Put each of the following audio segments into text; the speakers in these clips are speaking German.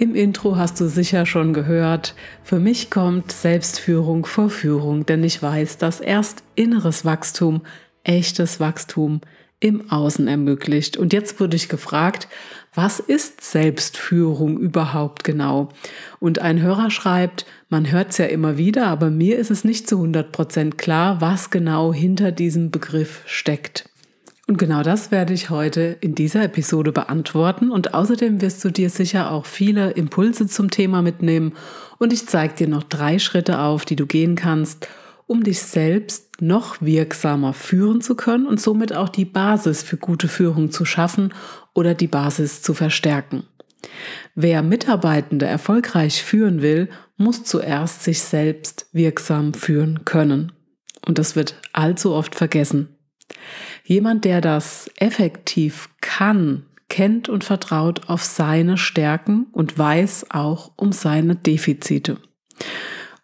Im Intro hast du sicher schon gehört, für mich kommt Selbstführung vor Führung, denn ich weiß, dass erst inneres Wachstum, echtes Wachstum im Außen ermöglicht. Und jetzt wurde ich gefragt, was ist Selbstführung überhaupt genau? Und ein Hörer schreibt, man hört es ja immer wieder, aber mir ist es nicht zu 100 Prozent klar, was genau hinter diesem Begriff steckt. Und genau das werde ich heute in dieser Episode beantworten und außerdem wirst du dir sicher auch viele Impulse zum Thema mitnehmen und ich zeige dir noch drei Schritte auf, die du gehen kannst, um dich selbst noch wirksamer führen zu können und somit auch die Basis für gute Führung zu schaffen oder die Basis zu verstärken. Wer Mitarbeitende erfolgreich führen will, muss zuerst sich selbst wirksam führen können. Und das wird allzu oft vergessen. Jemand, der das effektiv kann, kennt und vertraut auf seine Stärken und weiß auch um seine Defizite.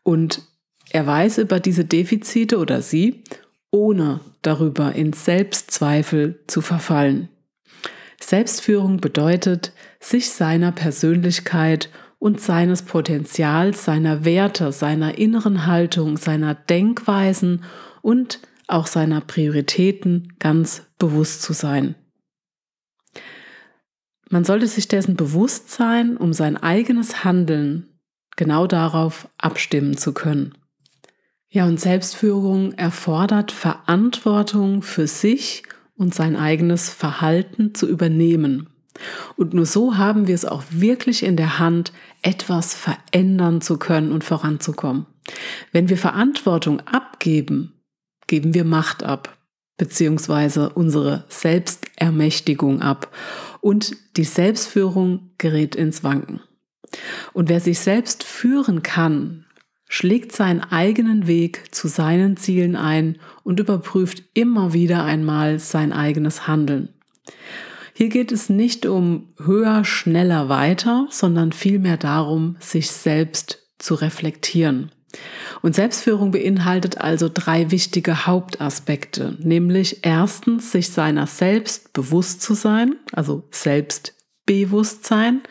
Und er weiß über diese Defizite oder sie, ohne darüber in Selbstzweifel zu verfallen. Selbstführung bedeutet, sich seiner Persönlichkeit und seines Potenzials, seiner Werte, seiner inneren Haltung, seiner Denkweisen und auch seiner Prioritäten ganz bewusst zu sein. Man sollte sich dessen bewusst sein, um sein eigenes Handeln genau darauf abstimmen zu können. Ja, und Selbstführung erfordert Verantwortung für sich und sein eigenes Verhalten zu übernehmen. Und nur so haben wir es auch wirklich in der Hand, etwas verändern zu können und voranzukommen. Wenn wir Verantwortung abgeben, geben wir Macht ab, beziehungsweise unsere Selbstermächtigung ab und die Selbstführung gerät ins Wanken. Und wer sich selbst führen kann, schlägt seinen eigenen Weg zu seinen Zielen ein und überprüft immer wieder einmal sein eigenes Handeln. Hier geht es nicht um höher, schneller, weiter, sondern vielmehr darum, sich selbst zu reflektieren. Und Selbstführung beinhaltet also drei wichtige Hauptaspekte, nämlich erstens, sich seiner selbst bewusst zu sein, also Selbstbewusstsein,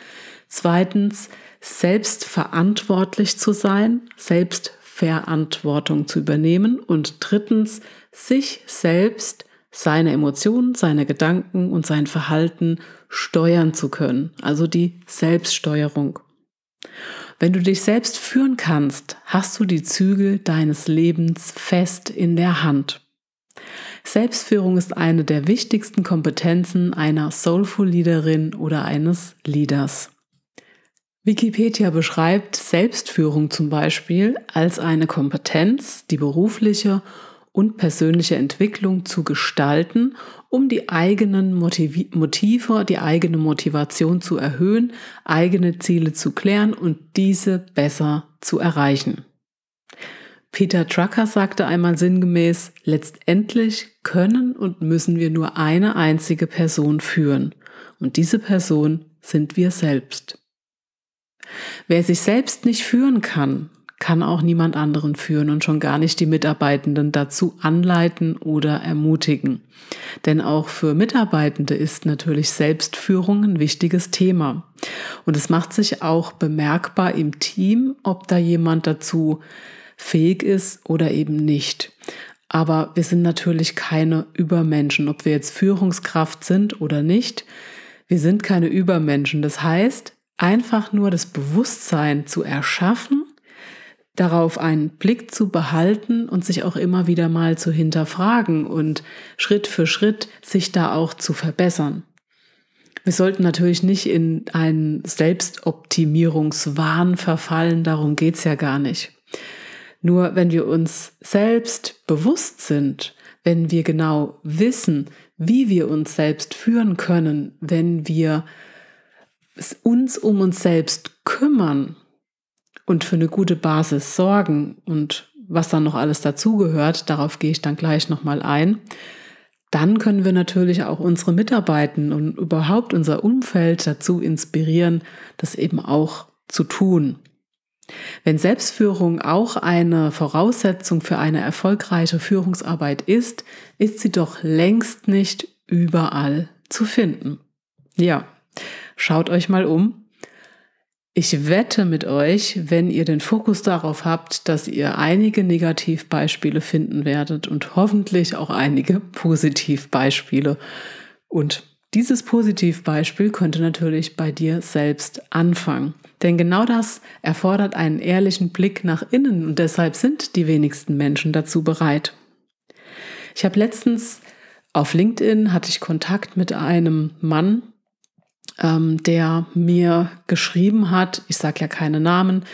zweitens, selbstverantwortlich zu sein, Selbstverantwortung zu übernehmen und drittens, sich selbst, seine Emotionen, seine Gedanken und sein Verhalten steuern zu können, also die Selbststeuerung. Wenn du dich selbst führen kannst, hast du die Zügel deines Lebens fest in der Hand. Selbstführung ist eine der wichtigsten Kompetenzen einer Soulful Leaderin oder eines Leaders. Wikipedia beschreibt Selbstführung zum Beispiel als eine Kompetenz, die berufliche und persönliche Entwicklung zu gestalten, um die eigenen Motiv Motive, die eigene Motivation zu erhöhen, eigene Ziele zu klären und diese besser zu erreichen. Peter Drucker sagte einmal sinngemäß, letztendlich können und müssen wir nur eine einzige Person führen. Und diese Person sind wir selbst. Wer sich selbst nicht führen kann, kann auch niemand anderen führen und schon gar nicht die Mitarbeitenden dazu anleiten oder ermutigen. Denn auch für Mitarbeitende ist natürlich Selbstführung ein wichtiges Thema. Und es macht sich auch bemerkbar im Team, ob da jemand dazu fähig ist oder eben nicht. Aber wir sind natürlich keine Übermenschen, ob wir jetzt Führungskraft sind oder nicht. Wir sind keine Übermenschen. Das heißt, einfach nur das Bewusstsein zu erschaffen, darauf einen Blick zu behalten und sich auch immer wieder mal zu hinterfragen und Schritt für Schritt sich da auch zu verbessern. Wir sollten natürlich nicht in einen Selbstoptimierungswahn verfallen, darum geht's ja gar nicht. Nur wenn wir uns selbst bewusst sind, wenn wir genau wissen, wie wir uns selbst führen können, wenn wir uns um uns selbst kümmern und für eine gute Basis sorgen und was dann noch alles dazugehört, darauf gehe ich dann gleich nochmal ein, dann können wir natürlich auch unsere Mitarbeiter und überhaupt unser Umfeld dazu inspirieren, das eben auch zu tun. Wenn Selbstführung auch eine Voraussetzung für eine erfolgreiche Führungsarbeit ist, ist sie doch längst nicht überall zu finden. Ja, schaut euch mal um ich wette mit euch, wenn ihr den Fokus darauf habt, dass ihr einige Negativbeispiele finden werdet und hoffentlich auch einige Positivbeispiele. Und dieses Positivbeispiel könnte natürlich bei dir selbst anfangen. Denn genau das erfordert einen ehrlichen Blick nach innen und deshalb sind die wenigsten Menschen dazu bereit. Ich habe letztens auf LinkedIn hatte ich Kontakt mit einem Mann, ähm, der mir geschrieben hat, ich sage ja keine Namen,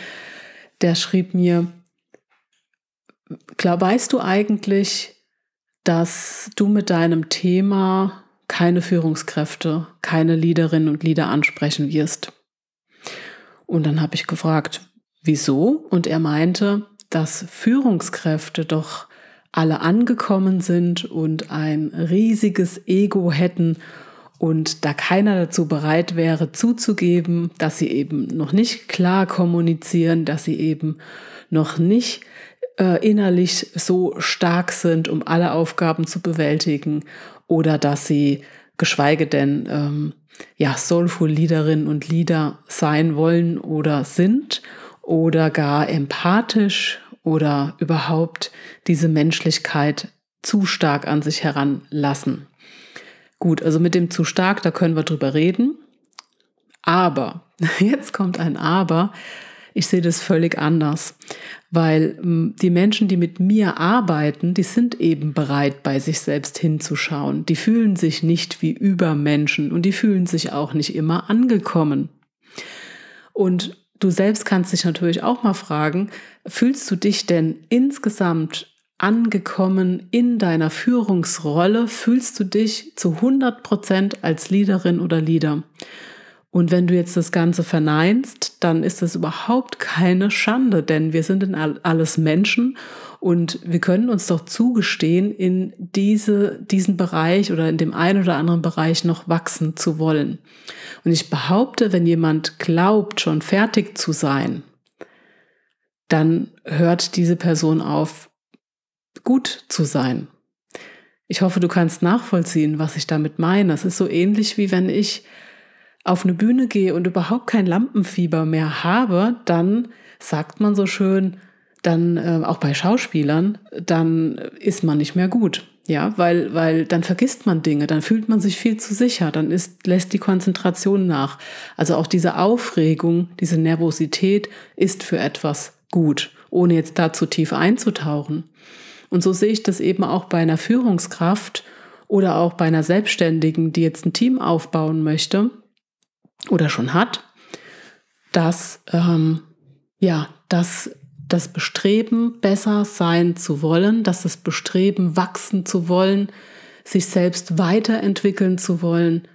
der schrieb mir, klar, weißt du eigentlich, dass du mit deinem Thema keine Führungskräfte, keine Leaderinnen und Leader ansprechen wirst? Und dann habe ich gefragt, wieso? Und er meinte, dass Führungskräfte doch alle angekommen sind und ein riesiges Ego hätten und da keiner dazu bereit wäre zuzugeben, dass sie eben noch nicht klar kommunizieren, dass sie eben noch nicht äh, innerlich so stark sind, um alle Aufgaben zu bewältigen oder dass sie geschweige denn ähm, ja soulful Leaderinnen und Leader sein wollen oder sind oder gar empathisch oder überhaupt diese Menschlichkeit zu stark an sich heranlassen. Gut, also mit dem zu stark, da können wir drüber reden. Aber, jetzt kommt ein Aber, ich sehe das völlig anders, weil hm, die Menschen, die mit mir arbeiten, die sind eben bereit, bei sich selbst hinzuschauen. Die fühlen sich nicht wie Übermenschen und die fühlen sich auch nicht immer angekommen. Und du selbst kannst dich natürlich auch mal fragen, fühlst du dich denn insgesamt angekommen in deiner Führungsrolle? Fühlst du dich zu 100 Prozent als Leaderin oder Leader? Und wenn du jetzt das Ganze verneinst, dann ist das überhaupt keine Schande, denn wir sind in alles Menschen und wir können uns doch zugestehen, in diese, diesen Bereich oder in dem einen oder anderen Bereich noch wachsen zu wollen. Und ich behaupte, wenn jemand glaubt, schon fertig zu sein, dann hört diese Person auf, gut zu sein. Ich hoffe, du kannst nachvollziehen, was ich damit meine. Es ist so ähnlich wie wenn ich auf eine Bühne gehe und überhaupt kein Lampenfieber mehr habe, dann sagt man so schön, dann äh, auch bei Schauspielern, dann ist man nicht mehr gut. Ja, weil, weil dann vergisst man Dinge, dann fühlt man sich viel zu sicher, dann ist, lässt die Konzentration nach. Also auch diese Aufregung, diese Nervosität ist für etwas gut, ohne jetzt da zu tief einzutauchen. Und so sehe ich das eben auch bei einer Führungskraft oder auch bei einer Selbstständigen, die jetzt ein Team aufbauen möchte oder schon hat, dass ähm, ja, dass das Bestreben, besser sein zu wollen, dass das Bestreben, wachsen zu wollen, sich selbst weiterentwickeln zu wollen,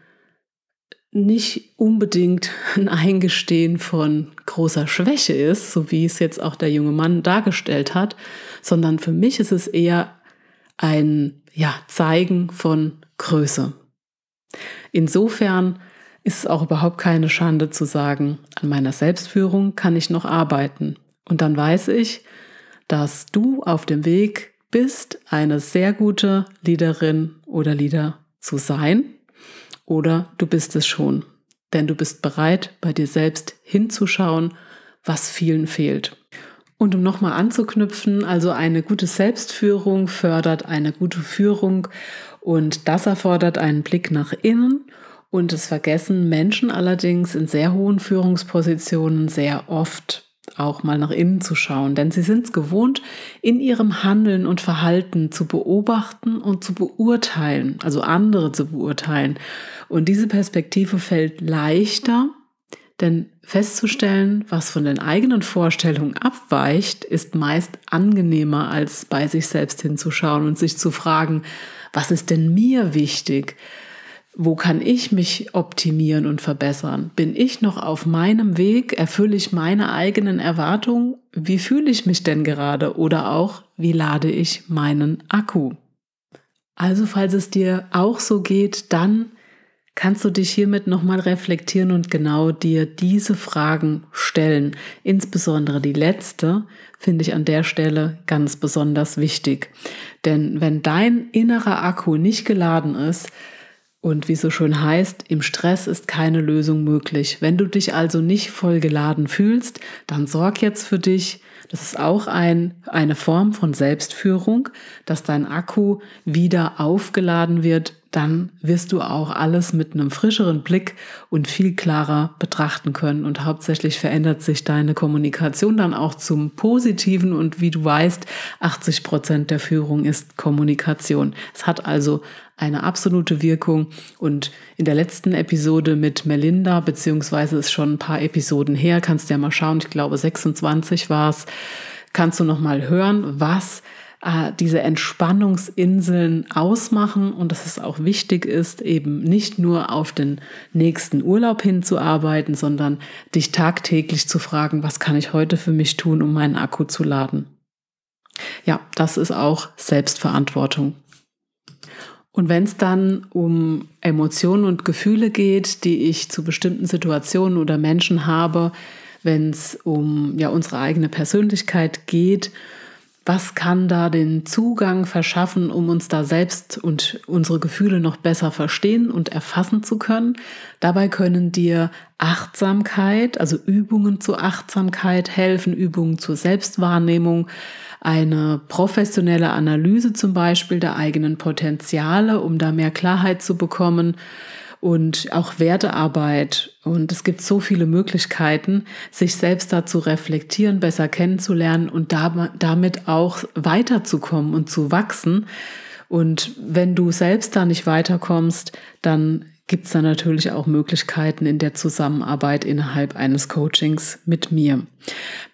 nicht unbedingt ein Eingestehen von großer Schwäche ist, so wie es jetzt auch der junge Mann dargestellt hat, sondern für mich ist es eher ein ja, Zeigen von Größe. Insofern ist es auch überhaupt keine Schande zu sagen, an meiner Selbstführung kann ich noch arbeiten. Und dann weiß ich, dass du auf dem Weg bist, eine sehr gute Leaderin oder Leader zu sein oder du bist es schon, denn du bist bereit, bei dir selbst hinzuschauen, was vielen fehlt. Und um nochmal anzuknüpfen, also eine gute Selbstführung fördert eine gute Führung und das erfordert einen Blick nach innen Und es vergessen Menschen allerdings in sehr hohen Führungspositionen sehr oft auch mal nach innen zu schauen, denn sie sind es gewohnt, in ihrem Handeln und Verhalten zu beobachten und zu beurteilen, also andere zu beurteilen. Und diese Perspektive fällt leichter, denn festzustellen, was von den eigenen Vorstellungen abweicht, ist meist angenehmer, als bei sich selbst hinzuschauen und sich zu fragen, was ist denn mir wichtig? Wo kann ich mich optimieren und verbessern? Bin ich noch auf meinem Weg? Erfülle ich meine eigenen Erwartungen? Wie fühle ich mich denn gerade? Oder auch, wie lade ich meinen Akku? Also, falls es dir auch so geht, dann kannst du dich hiermit nochmal reflektieren und genau dir diese Fragen stellen. Insbesondere die letzte finde ich an der Stelle ganz besonders wichtig. Denn wenn dein innerer Akku nicht geladen ist, und wie so schön heißt, im Stress ist keine Lösung möglich. Wenn du dich also nicht voll geladen fühlst, dann sorg jetzt für dich. Das ist auch ein, eine Form von Selbstführung, dass dein Akku wieder aufgeladen wird dann wirst du auch alles mit einem frischeren Blick und viel klarer betrachten können. Und hauptsächlich verändert sich deine Kommunikation dann auch zum Positiven. Und wie du weißt, 80 Prozent der Führung ist Kommunikation. Es hat also eine absolute Wirkung. Und in der letzten Episode mit Melinda, beziehungsweise ist schon ein paar Episoden her, kannst du ja mal schauen, ich glaube 26 war es, kannst du noch mal hören, was äh, diese Entspannungsinseln ausmachen und dass es auch wichtig ist, eben nicht nur auf den nächsten Urlaub hinzuarbeiten, sondern dich tagtäglich zu fragen, was kann ich heute für mich tun, um meinen Akku zu laden. Ja, das ist auch Selbstverantwortung. Und wenn es dann um Emotionen und Gefühle geht, die ich zu bestimmten Situationen oder Menschen habe, wenn es um ja unsere eigene Persönlichkeit geht was kann da den Zugang verschaffen, um uns da selbst und unsere Gefühle noch besser verstehen und erfassen zu können. Dabei können dir Achtsamkeit, also Übungen zur Achtsamkeit helfen, Übungen zur Selbstwahrnehmung, eine professionelle Analyse zum Beispiel der eigenen Potenziale, um da mehr Klarheit zu bekommen und auch Wertearbeit. Und es gibt so viele Möglichkeiten, sich selbst da zu reflektieren, besser kennenzulernen und damit auch weiterzukommen und zu wachsen. Und wenn du selbst da nicht weiterkommst, dann gibt es da natürlich auch Möglichkeiten in der Zusammenarbeit innerhalb eines Coachings mit mir.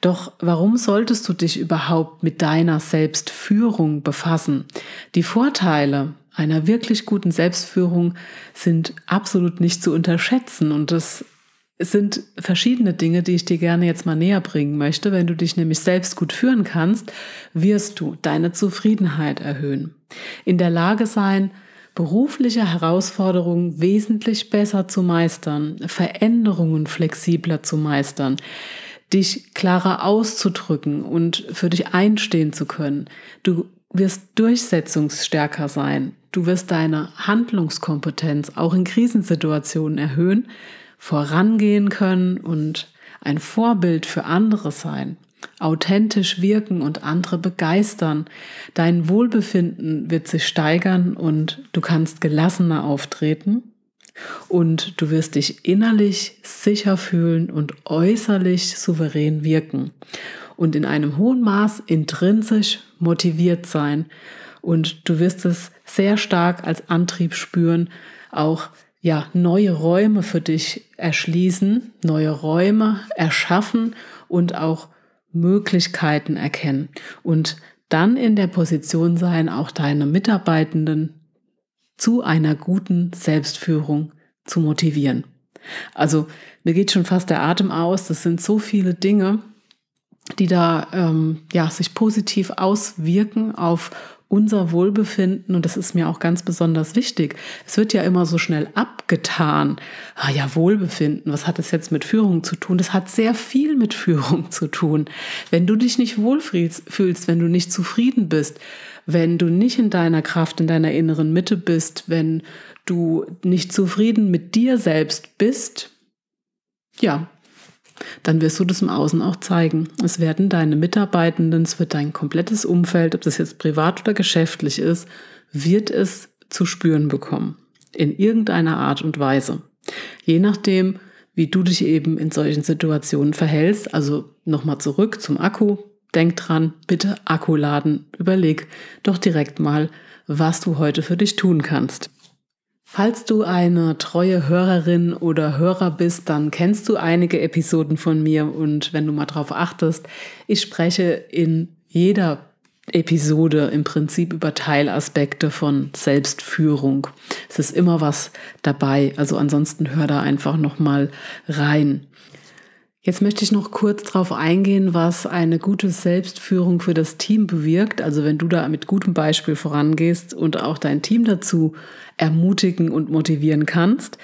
Doch warum solltest du dich überhaupt mit deiner Selbstführung befassen? Die Vorteile einer wirklich guten Selbstführung sind absolut nicht zu unterschätzen. Und das sind verschiedene Dinge, die ich dir gerne jetzt mal näher bringen möchte. Wenn du dich nämlich selbst gut führen kannst, wirst du deine Zufriedenheit erhöhen. In der Lage sein, berufliche Herausforderungen wesentlich besser zu meistern, Veränderungen flexibler zu meistern, dich klarer auszudrücken und für dich einstehen zu können. Du wirst durchsetzungsstärker sein. Du wirst deine Handlungskompetenz auch in Krisensituationen erhöhen, vorangehen können und ein Vorbild für andere sein, authentisch wirken und andere begeistern. Dein Wohlbefinden wird sich steigern und du kannst gelassener auftreten und du wirst dich innerlich sicher fühlen und äußerlich souverän wirken und in einem hohen Maß intrinsisch motiviert sein. Und du wirst es sehr stark als Antrieb spüren, auch ja, neue Räume für dich erschließen, neue Räume erschaffen und auch Möglichkeiten erkennen und dann in der Position sein, auch deine Mitarbeitenden zu einer guten Selbstführung zu motivieren. Also mir geht schon fast der Atem aus. Das sind so viele Dinge, die da ähm, ja, sich positiv auswirken auf unser Wohlbefinden und das ist mir auch ganz besonders wichtig. Es wird ja immer so schnell abgetan. Ah ja, Wohlbefinden, was hat das jetzt mit Führung zu tun? Das hat sehr viel mit Führung zu tun. Wenn du dich nicht wohlfühlst, wenn du nicht zufrieden bist, wenn du nicht in deiner Kraft, in deiner inneren Mitte bist, wenn du nicht zufrieden mit dir selbst bist, ja, dann wirst du das im Außen auch zeigen. Es werden deine Mitarbeitenden, es wird dein komplettes Umfeld, ob das jetzt privat oder geschäftlich ist, wird es zu spüren bekommen. in irgendeiner Art und Weise. Je nachdem, wie du dich eben in solchen Situationen verhältst. Also nochmal zurück zum Akku. Denk dran, bitte Akku laden. Überleg doch direkt mal, was du heute für dich tun kannst. Falls du eine treue Hörerin oder Hörer bist, dann kennst du einige Episoden von mir und wenn du mal drauf achtest, ich spreche in jeder Episode im Prinzip über Teilaspekte von Selbstführung. Es ist immer was dabei, also ansonsten hör da einfach noch mal rein. Jetzt möchte ich noch kurz darauf eingehen, was eine gute Selbstführung für das Team bewirkt. Also wenn du da mit gutem Beispiel vorangehst und auch dein Team dazu ermutigen und motivieren kannst,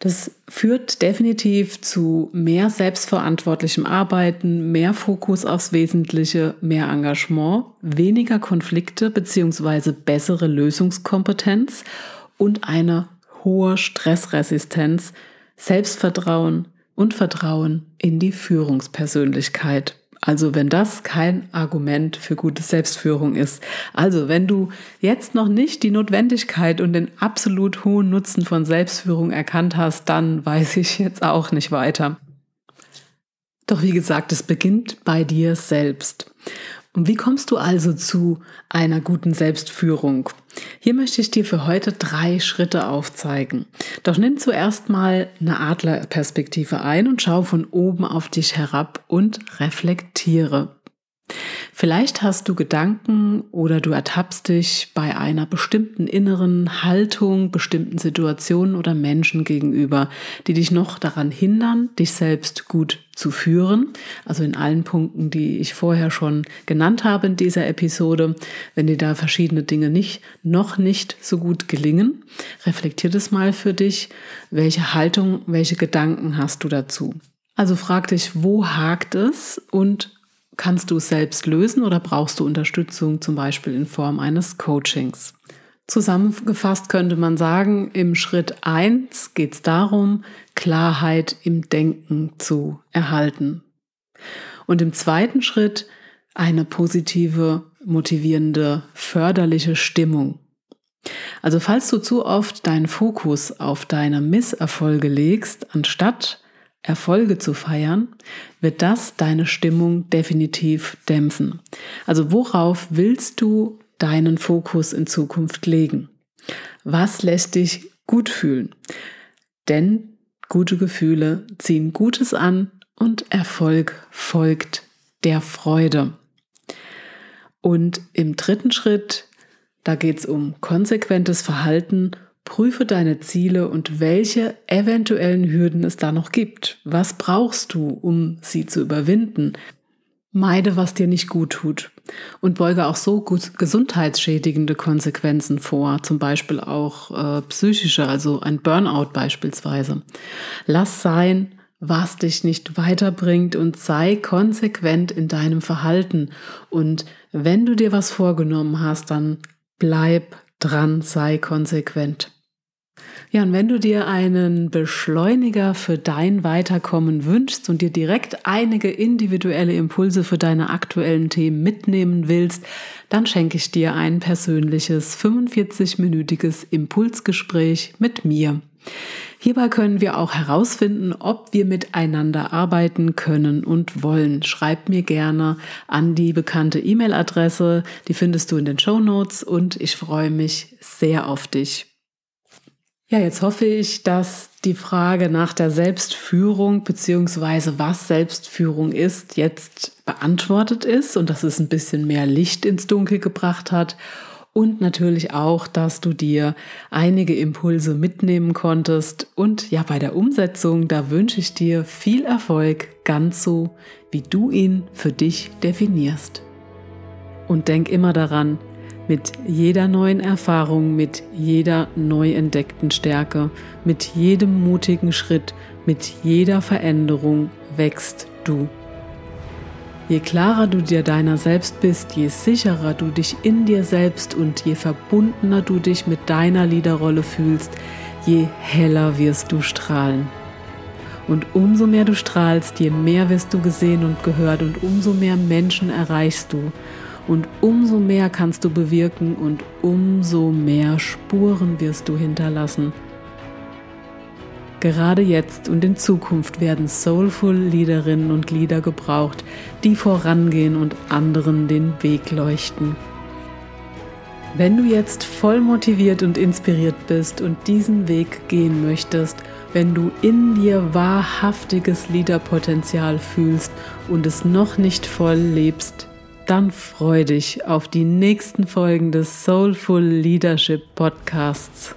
das führt definitiv zu mehr selbstverantwortlichem Arbeiten, mehr Fokus aufs Wesentliche, mehr Engagement, weniger Konflikte beziehungsweise bessere Lösungskompetenz und eine hohe Stressresistenz, Selbstvertrauen und Vertrauen in die Führungspersönlichkeit. Also wenn das kein Argument für gute Selbstführung ist. Also wenn du jetzt noch nicht die Notwendigkeit und den absolut hohen Nutzen von Selbstführung erkannt hast, dann weiß ich jetzt auch nicht weiter. Doch wie gesagt, es beginnt bei dir selbst. Und wie kommst du also zu einer guten Selbstführung? Hier möchte ich dir für heute drei Schritte aufzeigen. Doch nimm zuerst mal eine Adlerperspektive ein und schau von oben auf dich herab und reflektiere. Vielleicht hast du Gedanken oder du ertappst dich bei einer bestimmten inneren Haltung, bestimmten Situationen oder Menschen gegenüber, die dich noch daran hindern, dich selbst gut zu führen. Also in allen Punkten, die ich vorher schon genannt habe in dieser Episode. Wenn dir da verschiedene Dinge nicht, noch nicht so gut gelingen, reflektier das mal für dich. Welche Haltung, welche Gedanken hast du dazu? Also frag dich, wo hakt es und Kannst du es selbst lösen oder brauchst du Unterstützung zum Beispiel in Form eines Coachings? Zusammengefasst könnte man sagen, im Schritt 1 geht es darum, Klarheit im Denken zu erhalten. Und im zweiten Schritt eine positive, motivierende, förderliche Stimmung. Also falls du zu oft deinen Fokus auf deine Misserfolge legst, anstatt Erfolge zu feiern, wird das deine Stimmung definitiv dämpfen. Also worauf willst du deinen Fokus in Zukunft legen? Was lässt dich gut fühlen? Denn gute Gefühle ziehen Gutes an und Erfolg folgt der Freude. Und im dritten Schritt, da geht es um konsequentes Verhalten Prüfe deine Ziele und welche eventuellen Hürden es da noch gibt. Was brauchst du, um sie zu überwinden? Meide, was dir nicht gut tut und beuge auch so gesundheitsschädigende Konsequenzen vor, zum Beispiel auch äh, psychische, also ein Burnout beispielsweise. Lass sein, was dich nicht weiterbringt und sei konsequent in deinem Verhalten. Und wenn du dir was vorgenommen hast, dann bleib dran, sei konsequent. Ja, und wenn du dir einen Beschleuniger für dein Weiterkommen wünschst und dir direkt einige individuelle Impulse für deine aktuellen Themen mitnehmen willst, dann schenke ich dir ein persönliches 45-minütiges Impulsgespräch mit mir. Hierbei können wir auch herausfinden, ob wir miteinander arbeiten können und wollen. Schreib mir gerne an die bekannte E-Mail-Adresse, die findest du in den Show Notes und ich freue mich sehr auf dich. Ja, jetzt hoffe ich, dass die Frage nach der Selbstführung beziehungsweise was Selbstführung ist, jetzt beantwortet ist und dass es ein bisschen mehr Licht ins Dunkel gebracht hat und natürlich auch, dass du dir einige Impulse mitnehmen konntest und ja, bei der Umsetzung, da wünsche ich dir viel Erfolg, ganz so, wie du ihn für dich definierst. Und denk immer daran, mit jeder neuen Erfahrung, mit jeder neu entdeckten Stärke, mit jedem mutigen Schritt, mit jeder Veränderung wächst du. Je klarer du dir deiner selbst bist, je sicherer du dich in dir selbst und je verbundener du dich mit deiner Liederrolle fühlst, je heller wirst du strahlen. Und umso mehr du strahlst, je mehr wirst du gesehen und gehört und umso mehr Menschen erreichst du Und umso mehr kannst du bewirken und umso mehr Spuren wirst du hinterlassen. Gerade jetzt und in Zukunft werden soulful Liederinnen und Lieder gebraucht, die vorangehen und anderen den Weg leuchten. Wenn du jetzt voll motiviert und inspiriert bist und diesen Weg gehen möchtest, wenn du in dir wahrhaftiges Liederpotenzial fühlst und es noch nicht voll lebst, dann freu dich auf die nächsten Folgen des Soulful Leadership Podcasts.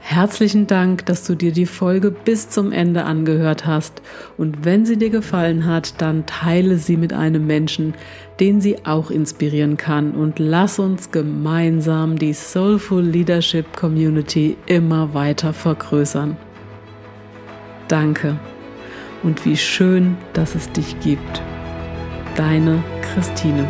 Herzlichen Dank, dass du dir die Folge bis zum Ende angehört hast. Und wenn sie dir gefallen hat, dann teile sie mit einem Menschen, den sie auch inspirieren kann. Und lass uns gemeinsam die Soulful Leadership Community immer weiter vergrößern. Danke. Und wie schön, dass es dich gibt. Deine Christine.